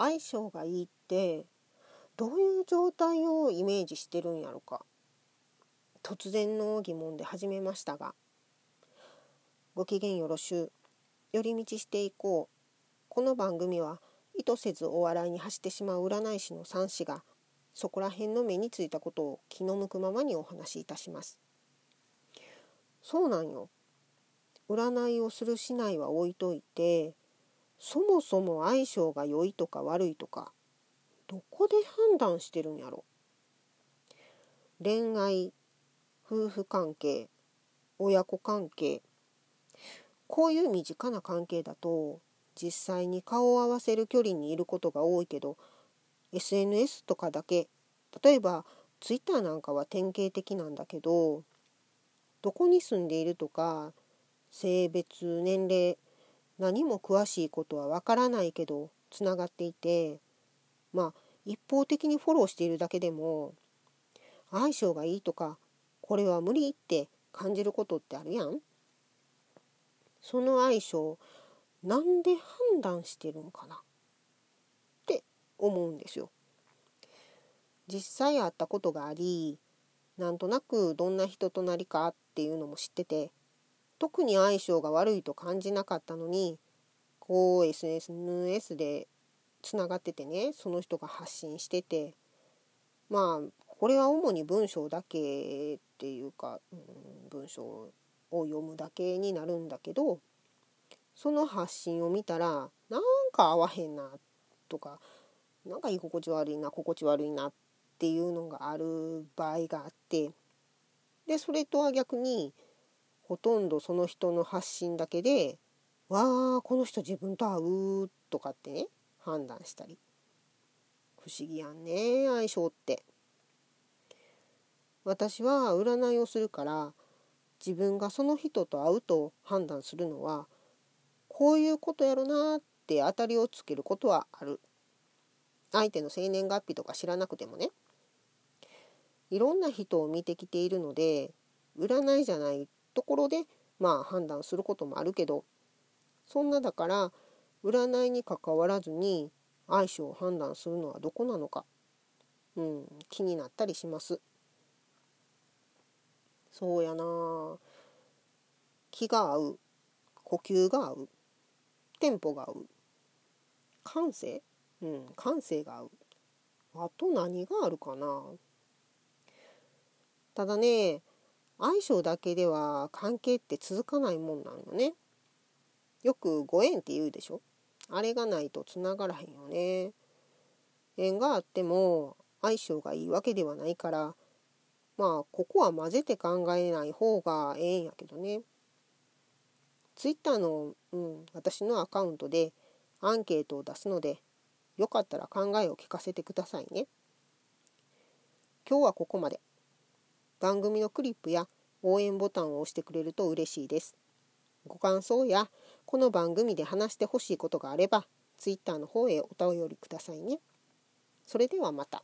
相性がいいってどういう状態をイメージしてるんやろか。突然の疑問で始めましたがご機嫌よろしゅう寄り道していこう。この番組は意図せずお笑いに走ってしまう占い師の三子がそこら辺の目についたことを気の向くままにお話しいたします。そうなんよ。占いをするしないは置いといてそもそも相性が良いとか悪いとかどこで判断してるんやろ？恋愛夫婦関係親子関係こういう身近な関係だと実際に顔を合わせる距離にいることが多いけど SNS とかだけ例えば Twitter なんかは典型的なんだけどどこに住んでいるとか性別年齢何も詳しいことはわからないけどつながっていてまあ一方的にフォローしているだけでも相性がいいとかこれは無理って感じることってあるやん。その相性なんで判断してるんかな？って思うんですよ。実際会ったことがありなんとなくどんな人となりかっていうのも知ってて特に相性が悪いと感じなかったのにこう SNS でつながっててねその人が発信しててまあこれは主に文章だけっていうか、うん、文章を読むだけになるんだけどその発信を見たらなんか合わへんなとかなんか居心地悪いな心地悪いなっていうのがある場合があってでそれとは逆にほとんどその人の発信だけで「わあこの人自分と合う」とかってね判断したり不思議やんね相性って私は占いをするから自分がその人と会うと判断するのはこういうことやろなって当たりをつけることはある相手の生年月日とか知らなくてもねいろんな人を見てきているので占いじゃないところでまあ判断することもあるけどそんなだから占いにかかわらずに相性を判断するのはどこなのか、うん、気になったりします。そうやな気が合う呼吸が合うテンポが合う感性うん感性が合うあと何があるかなただね相性だけでは関係って続かないもんなのね。よくご縁って言うでしょ？あれがないとつながらへんよね。縁があっても相性がいいわけではないからまあここは混ぜて考えない方がええんやけどね。ツイッターの、うん、私のアカウントでアンケートを出すのでよかったら考えを聞かせてくださいね。今日はここまで。番組のクリップや応援ボタンを押してくれると嬉しいです。ご感想やこの番組で話してほしいことがあれば Twitter の方へお便りくださいね。それではまた。